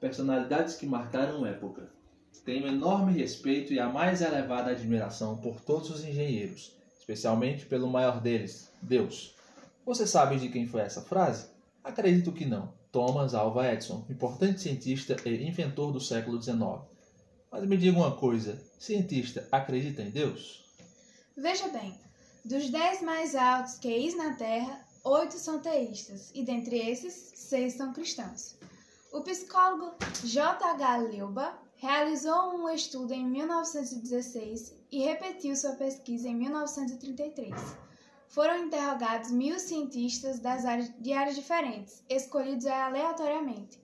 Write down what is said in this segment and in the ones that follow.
personalidades que marcaram época. Tenho enorme respeito e a mais elevada admiração por todos os engenheiros, especialmente pelo maior deles, Deus. Você sabe de quem foi essa frase? Acredito que não. Thomas Alva Edison, importante cientista e inventor do século XIX. Mas me diga uma coisa: cientista acredita em Deus? Veja bem, dos dez mais altos QIs na Terra, oito são teístas, e dentre esses, seis são cristãos. O psicólogo J.H. Leuba realizou um estudo em 1916 e repetiu sua pesquisa em 1933 foram interrogados mil cientistas das áreas, de áreas diferentes, escolhidos aleatoriamente.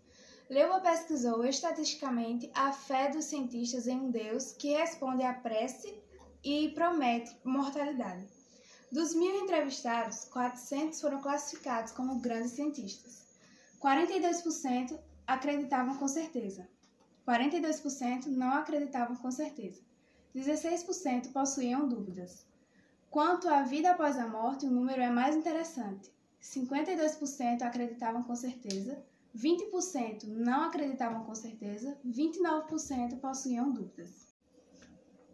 Leuba pesquisou estatisticamente a fé dos cientistas em um Deus que responde à prece e promete mortalidade. Dos mil entrevistados, 400 foram classificados como grandes cientistas. 42% acreditavam com certeza. 42% não acreditavam com certeza. 16% possuíam dúvidas. Quanto à vida após a morte, o número é mais interessante. 52% acreditavam com certeza, 20% não acreditavam com certeza, 29% possuíam dúvidas.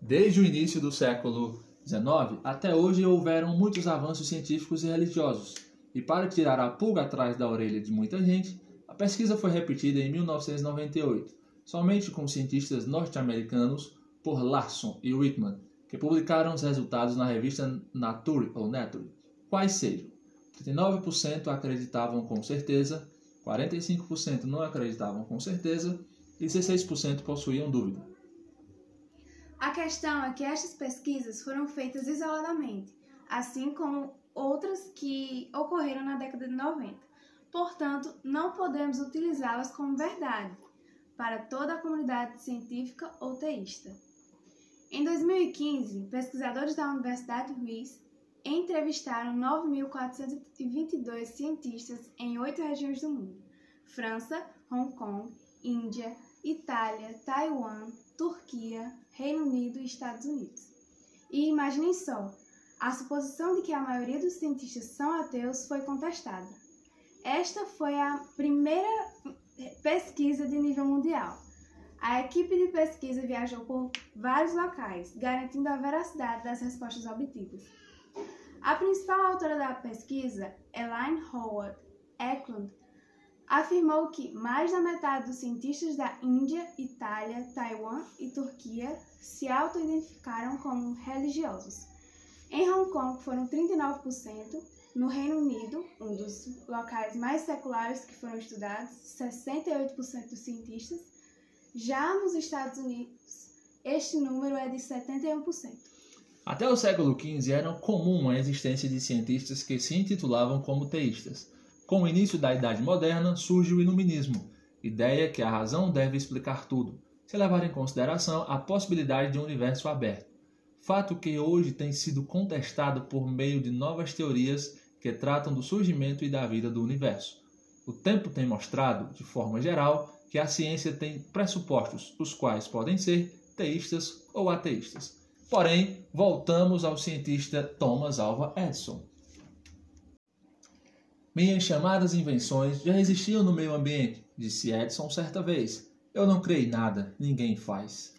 Desde o início do século XIX até hoje houveram muitos avanços científicos e religiosos, e para tirar a pulga atrás da orelha de muita gente, a pesquisa foi repetida em 1998, somente com cientistas norte-americanos por Larson e Whitman, que publicaram os resultados na revista Nature ou Nature, quais sejam 39% acreditavam com certeza, 45% não acreditavam com certeza e 16% possuíam dúvida. A questão é que estas pesquisas foram feitas isoladamente, assim como outras que ocorreram na década de 90. Portanto, não podemos utilizá-las como verdade para toda a comunidade científica ou teísta. Em 2015, pesquisadores da Universidade Ruiz entrevistaram 9.422 cientistas em oito regiões do mundo: França, Hong Kong, Índia, Itália, Taiwan, Turquia, Reino Unido e Estados Unidos. E imaginem só, a suposição de que a maioria dos cientistas são ateus foi contestada. Esta foi a primeira pesquisa de nível mundial a equipe de pesquisa viajou por vários locais, garantindo a veracidade das respostas obtidas. A principal autora da pesquisa, Elaine Howard Eklund, afirmou que mais da metade dos cientistas da Índia, Itália, Taiwan e Turquia se auto-identificaram como religiosos. Em Hong Kong foram 39%, no Reino Unido, um dos locais mais seculares que foram estudados, 68% dos cientistas, já nos Estados Unidos, este número é de 71%. Até o século XV era comum a existência de cientistas que se intitulavam como teístas. Com o início da Idade Moderna surge o Iluminismo, ideia que a razão deve explicar tudo, se levar em consideração a possibilidade de um universo aberto. Fato que hoje tem sido contestado por meio de novas teorias que tratam do surgimento e da vida do universo. O tempo tem mostrado, de forma geral, que a ciência tem pressupostos, os quais podem ser teístas ou ateístas. Porém, voltamos ao cientista Thomas Alva Edison. Minhas chamadas invenções já existiam no meio ambiente, disse Edison certa vez. Eu não criei nada, ninguém faz.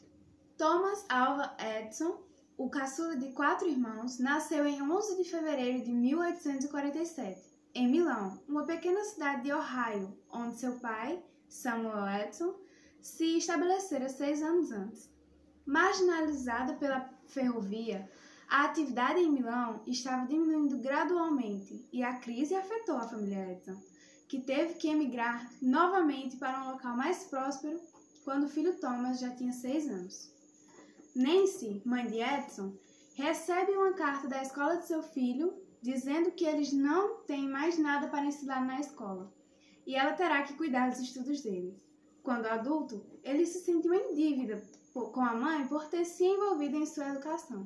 Thomas Alva Edison, o caçula de quatro irmãos, nasceu em 11 de fevereiro de 1847, em Milão, uma pequena cidade de Ohio, onde seu pai Samuel Edison, se estabelecera seis anos antes. Marginalizada pela ferrovia, a atividade em Milão estava diminuindo gradualmente e a crise afetou a família Edison, que teve que emigrar novamente para um local mais próspero quando o filho Thomas já tinha seis anos. Nancy, mãe de Edison, recebe uma carta da escola de seu filho dizendo que eles não têm mais nada para ensinar na escola e ela terá que cuidar dos estudos dele. Quando adulto, ele se sentiu em dívida com a mãe por ter se envolvido em sua educação.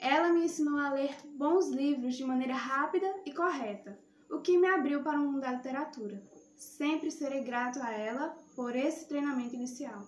Ela me ensinou a ler bons livros de maneira rápida e correta, o que me abriu para o mundo da literatura. Sempre serei grato a ela por esse treinamento inicial.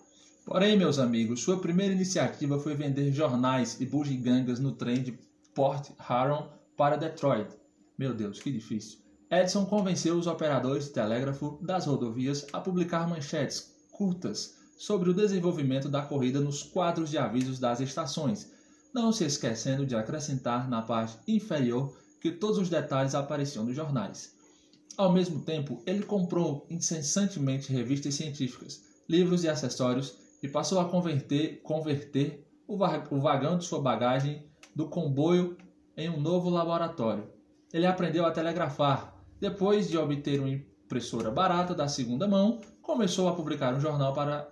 Porém, meus amigos, sua primeira iniciativa foi vender jornais e bugigangas no trem de Port Huron para Detroit. Meu Deus, que difícil. Edison convenceu os operadores de telégrafo das rodovias a publicar manchetes curtas sobre o desenvolvimento da corrida nos quadros de avisos das estações, não se esquecendo de acrescentar na parte inferior que todos os detalhes apareciam nos jornais. Ao mesmo tempo, ele comprou incessantemente revistas científicas, livros e acessórios e passou a converter, converter o, vagão de sua bagagem do comboio em um novo laboratório. Ele aprendeu a telegrafar. Depois de obter uma impressora barata da segunda mão, começou a publicar um jornal para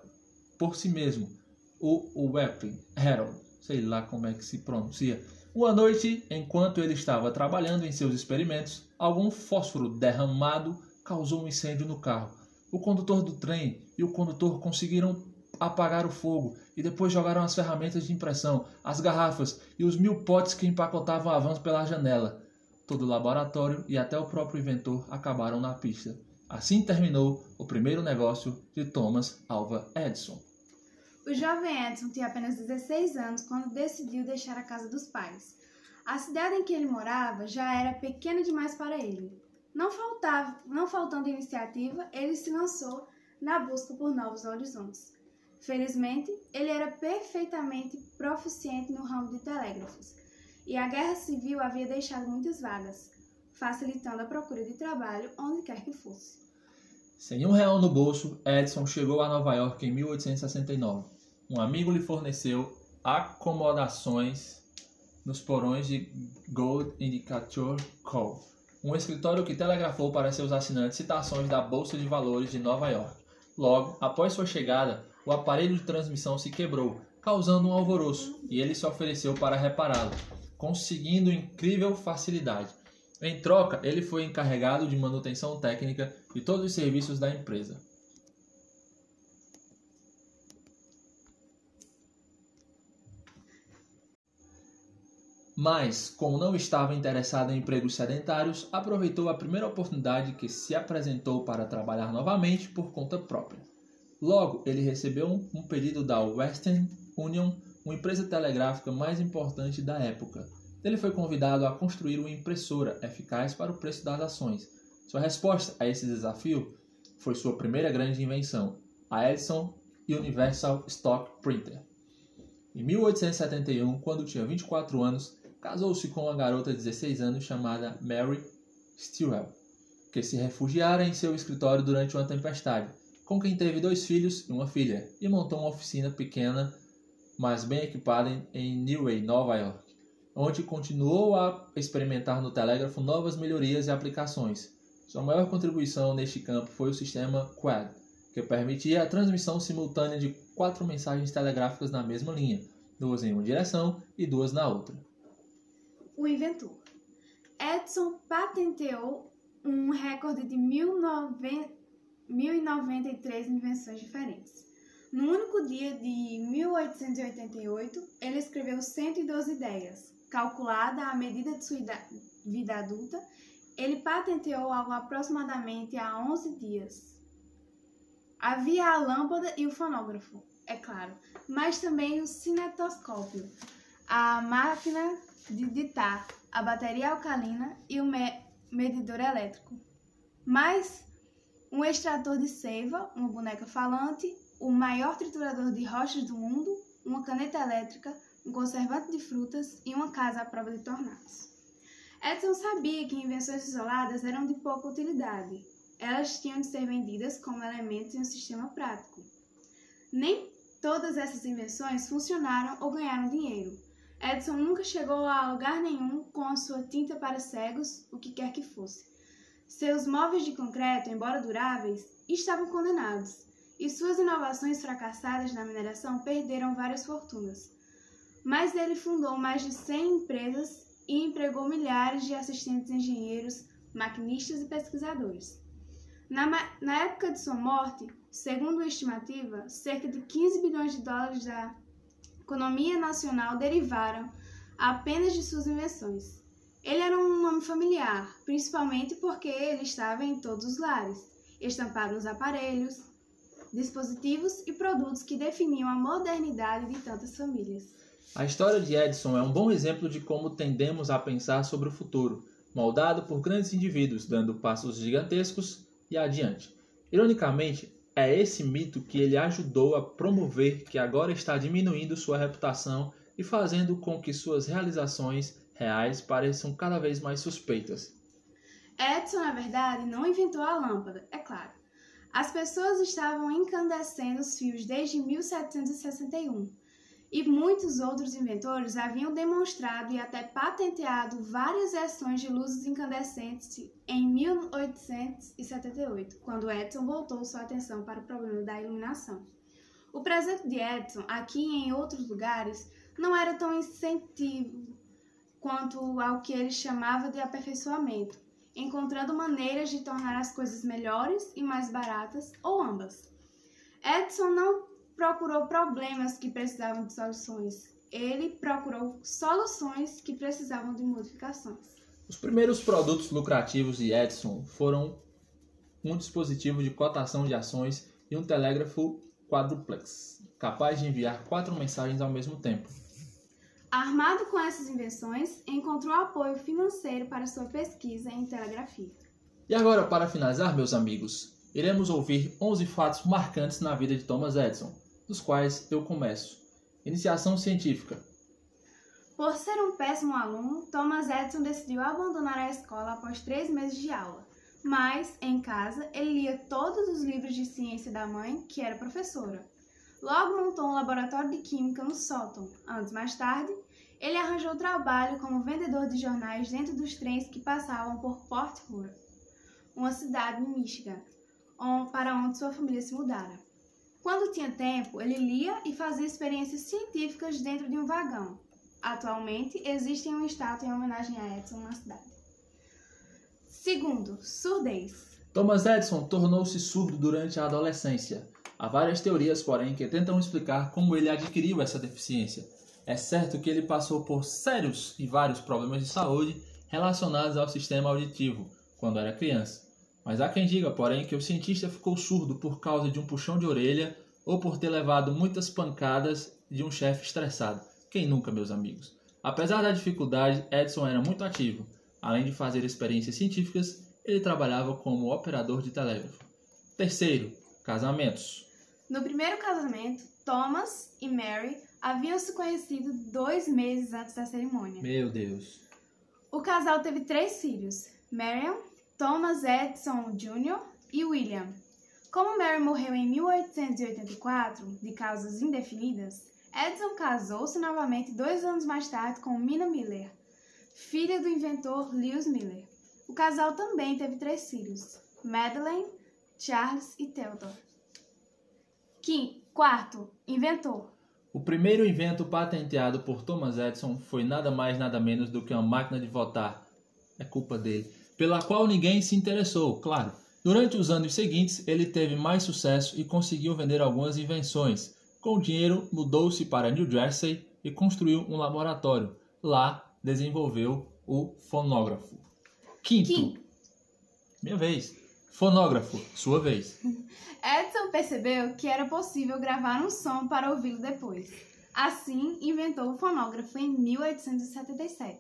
por si mesmo, o Weapon Herald, sei lá como é que se pronuncia. Uma noite, enquanto ele estava trabalhando em seus experimentos, algum fósforo derramado causou um incêndio no carro. O condutor do trem e o condutor conseguiram apagar o fogo e depois jogaram as ferramentas de impressão, as garrafas e os mil potes que empacotavam avanço pela janela. Todo o laboratório e até o próprio inventor acabaram na pista. Assim terminou o primeiro negócio de Thomas Alva Edison. O jovem Edison tinha apenas 16 anos quando decidiu deixar a casa dos pais. A cidade em que ele morava já era pequena demais para ele. Não, faltava, não faltando iniciativa, ele se lançou na busca por novos horizontes. Felizmente, ele era perfeitamente proficiente no ramo de telégrafos, e a guerra civil havia deixado muitas vagas, facilitando a procura de trabalho onde quer que fosse. Sem um real no bolso, Edison chegou a Nova York em 1869. Um amigo lhe forneceu acomodações nos porões de Gold Indicator Co., um escritório que telegrafou para seus assinantes citações da Bolsa de Valores de Nova York. Logo, após sua chegada, o aparelho de transmissão se quebrou, causando um alvoroço, e ele se ofereceu para repará-lo, conseguindo incrível facilidade. Em troca, ele foi encarregado de manutenção técnica de todos os serviços da empresa. Mas, como não estava interessado em empregos sedentários, aproveitou a primeira oportunidade que se apresentou para trabalhar novamente por conta própria. Logo, ele recebeu um pedido da Western Union, uma empresa telegráfica mais importante da época. Ele foi convidado a construir uma impressora eficaz para o preço das ações. Sua resposta a esse desafio foi sua primeira grande invenção, a Edison Universal Stock Printer. Em 1871, quando tinha 24 anos, casou-se com uma garota de 16 anos chamada Mary Stewell, que se refugiara em seu escritório durante uma tempestade, com quem teve dois filhos e uma filha, e montou uma oficina pequena, mas bem equipada em Neway, Nova York, onde continuou a experimentar no telégrafo novas melhorias e aplicações. Sua maior contribuição neste campo foi o sistema Quad, que permitia a transmissão simultânea de quatro mensagens telegráficas na mesma linha, duas em uma direção e duas na outra o inventor. Edison patenteou um recorde de 1093 invenções diferentes. No único dia de 1888, ele escreveu 112 ideias. Calculada a medida de sua vida adulta, ele patenteou algo aproximadamente há 11 dias. Havia a lâmpada e o fonógrafo, é claro, mas também o cinetoscópio, a máquina de ditar a bateria alcalina e o me medidor elétrico. Mais um extrator de seiva, uma boneca falante, o maior triturador de rochas do mundo, uma caneta elétrica, um conservante de frutas e uma casa à prova de tornados. Edison sabia que invenções isoladas eram de pouca utilidade. Elas tinham de ser vendidas como elementos em um sistema prático. Nem todas essas invenções funcionaram ou ganharam dinheiro. Edison nunca chegou a lugar nenhum com a sua tinta para cegos, o que quer que fosse. Seus móveis de concreto, embora duráveis, estavam condenados, e suas inovações fracassadas na mineração perderam várias fortunas. Mas ele fundou mais de 100 empresas e empregou milhares de assistentes engenheiros, maquinistas e pesquisadores. Na, na época de sua morte, segundo a estimativa, cerca de 15 bilhões de dólares da economia nacional derivaram apenas de suas invenções. Ele era um nome familiar, principalmente porque ele estava em todos os lares, estampado nos aparelhos, dispositivos e produtos que definiam a modernidade de tantas famílias. A história de Edison é um bom exemplo de como tendemos a pensar sobre o futuro, moldado por grandes indivíduos dando passos gigantescos e adiante. Ironicamente, é esse mito que ele ajudou a promover que agora está diminuindo sua reputação e fazendo com que suas realizações reais pareçam cada vez mais suspeitas. Edison, na verdade, não inventou a lâmpada, é claro. As pessoas estavam incandescendo os fios desde 1761 e muitos outros inventores haviam demonstrado e até patenteado várias versões de luzes incandescentes em 1878, quando Edison voltou sua atenção para o problema da iluminação. O presente de Edison, aqui e em outros lugares, não era tão incentivo quanto ao que ele chamava de aperfeiçoamento, encontrando maneiras de tornar as coisas melhores e mais baratas, ou ambas. Edison não procurou problemas que precisavam de soluções, ele procurou soluções que precisavam de modificações. Os primeiros produtos lucrativos de Edison foram um dispositivo de cotação de ações e um telégrafo quadruplex, capaz de enviar quatro mensagens ao mesmo tempo. Armado com essas invenções, encontrou apoio financeiro para sua pesquisa em telegrafia. E agora, para finalizar, meus amigos, iremos ouvir 11 fatos marcantes na vida de Thomas Edison, dos quais eu começo. Iniciação científica. Por ser um péssimo aluno, Thomas Edison decidiu abandonar a escola após três meses de aula. Mas, em casa, ele lia todos os livros de ciência da mãe, que era professora. Logo montou um laboratório de química no sótão. Anos mais tarde, ele arranjou trabalho como vendedor de jornais dentro dos trens que passavam por Port Huron, uma cidade em Michigan, para onde sua família se mudara. Quando tinha tempo, ele lia e fazia experiências científicas dentro de um vagão. Atualmente, existe uma estátua em homenagem a Edison na cidade. Segundo, surdez. Thomas Edison tornou-se surdo durante a adolescência. Há várias teorias, porém, que tentam explicar como ele adquiriu essa deficiência. É certo que ele passou por sérios e vários problemas de saúde relacionados ao sistema auditivo quando era criança. Mas há quem diga, porém, que o cientista ficou surdo por causa de um puxão de orelha ou por ter levado muitas pancadas de um chefe estressado. Quem nunca, meus amigos? Apesar da dificuldade, Edison era muito ativo. Além de fazer experiências científicas, ele trabalhava como operador de telégrafo. Terceiro, casamentos. No primeiro casamento, Thomas e Mary haviam se conhecido dois meses antes da cerimônia. Meu Deus. O casal teve três filhos: Marion, Thomas Edison Jr. e William. Como Mary morreu em 1884, de causas indefinidas, Edison casou-se novamente dois anos mais tarde com Mina Miller, filha do inventor Lewis Miller. O casal também teve três filhos, Madeleine, Charles e Theodore. Quinto, quarto, inventor. O primeiro invento patenteado por Thomas Edison foi nada mais nada menos do que uma máquina de votar. É culpa dele pela qual ninguém se interessou, claro. Durante os anos seguintes, ele teve mais sucesso e conseguiu vender algumas invenções. Com o dinheiro, mudou-se para New Jersey e construiu um laboratório. Lá, desenvolveu o fonógrafo. Quinto. Minha vez. Fonógrafo, sua vez. Edson percebeu que era possível gravar um som para ouvi-lo depois. Assim, inventou o fonógrafo em 1877.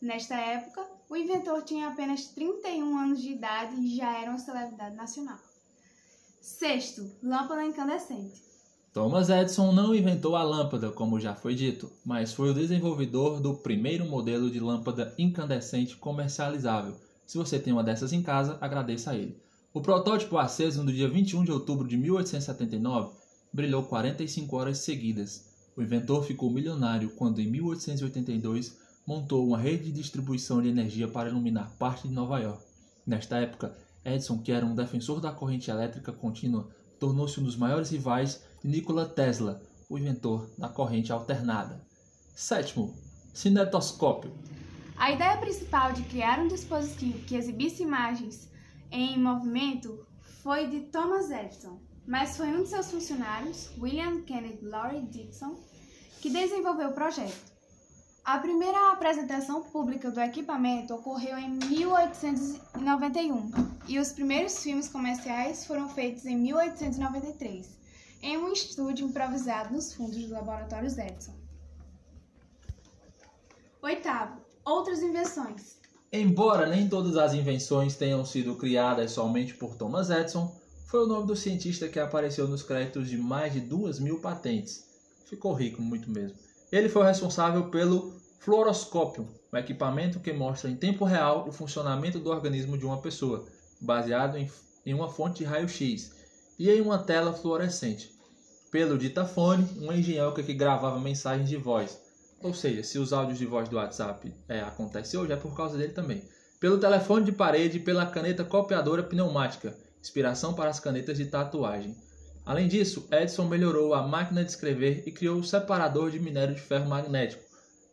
Nesta época, o inventor tinha apenas 31 anos de idade e já era uma celebridade nacional. Sexto, lâmpada incandescente. Thomas Edison não inventou a lâmpada, como já foi dito, mas foi o desenvolvedor do primeiro modelo de lâmpada incandescente comercializável. Se você tem uma dessas em casa, agradeça a ele. O protótipo aceso no dia 21 de outubro de 1879 brilhou 45 horas seguidas. O inventor ficou milionário quando, em 1882, montou uma rede de distribuição de energia para iluminar parte de Nova York. Nesta época, Edison, que era um defensor da corrente elétrica contínua, tornou-se um dos maiores rivais de Nikola Tesla, o inventor da corrente alternada. Sétimo, cinetoscópio. A ideia principal de criar um dispositivo que exibisse imagens em movimento foi de Thomas Edison, mas foi um de seus funcionários, William Kenneth Laurie Dixon, que desenvolveu o projeto. A primeira apresentação pública do equipamento ocorreu em 1891 e os primeiros filmes comerciais foram feitos em 1893, em um estúdio improvisado nos fundos do Laboratório Edison. Oitavo, outras invenções. Embora nem todas as invenções tenham sido criadas somente por Thomas Edison, foi o nome do cientista que apareceu nos créditos de mais de duas mil patentes. Ficou rico, muito mesmo. Ele foi responsável pelo fluoroscópio, um equipamento que mostra em tempo real o funcionamento do organismo de uma pessoa, baseado em, em uma fonte de raio-x e em uma tela fluorescente. Pelo ditafone, um engenhoca que gravava mensagens de voz. Ou seja, se os áudios de voz do WhatsApp é, acontecem hoje, é por causa dele também. Pelo telefone de parede e pela caneta copiadora pneumática, inspiração para as canetas de tatuagem. Além disso, Edison melhorou a máquina de escrever e criou o separador de minério de ferro magnético,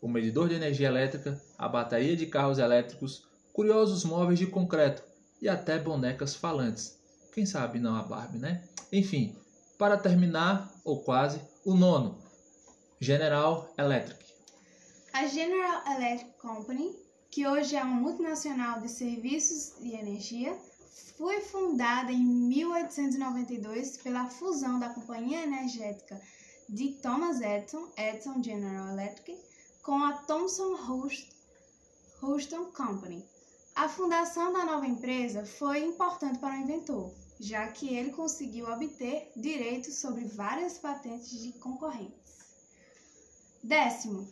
o medidor de energia elétrica, a bateria de carros elétricos, curiosos móveis de concreto e até bonecas falantes. Quem sabe não a Barbie, né? Enfim, para terminar, ou quase, o nono, General Electric. A General Electric Company, que hoje é uma multinacional de serviços de energia, foi fundada em 1892 pela fusão da companhia energética de Thomas Edison, Edison General Electric, com a Thomson Houston Company. A fundação da nova empresa foi importante para o inventor, já que ele conseguiu obter direitos sobre várias patentes de concorrentes. Décimo,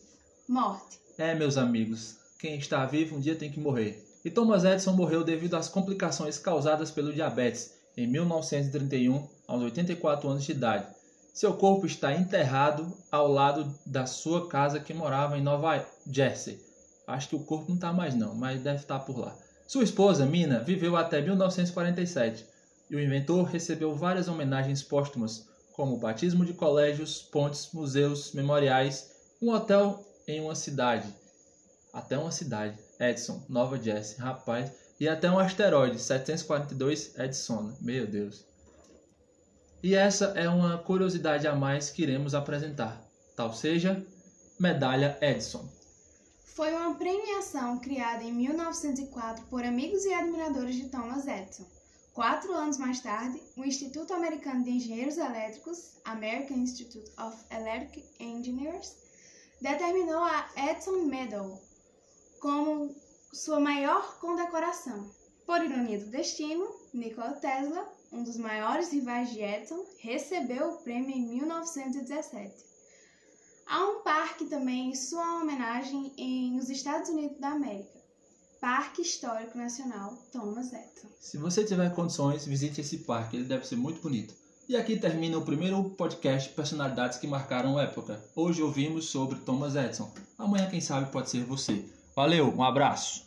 morte. É, meus amigos, quem está vivo um dia tem que morrer. E Thomas Edison morreu devido às complicações causadas pelo diabetes em 1931, aos 84 anos de idade. Seu corpo está enterrado ao lado da sua casa que morava em Nova Jersey. Acho que o corpo não está mais não, mas deve estar por lá. Sua esposa, Mina, viveu até 1947 e o inventor recebeu várias homenagens póstumas, como batismo de colégios, pontes, museus, memoriais, um hotel em uma cidade. Até uma cidade. Edson, Nova Jersey, rapaz. E até um asteroide, 742 Edson. Meu Deus. E essa é uma curiosidade a mais que iremos apresentar. Tal seja, Medalha Edison. Foi uma premiação criada em 1904 por amigos e admiradores de Thomas Edison. Quatro anos mais tarde, o Instituto Americano de Engenheiros Elétricos, American Institute of Electric Engineers, determinou a Edison Medal como sua maior condecoração. Por ironia do destino, Nikola Tesla, um dos maiores rivais de Edison, recebeu o prêmio em 1917. Há um parque também em sua homenagem em, nos Estados Unidos da América. Parque Histórico Nacional Thomas Edison. Se você tiver condições, visite esse parque, ele deve ser muito bonito. E aqui termina o primeiro podcast Personalidades que Marcaram Época. Hoje ouvimos sobre Thomas Edison. Amanhã, quem sabe, pode ser você. Valeu, um abraço.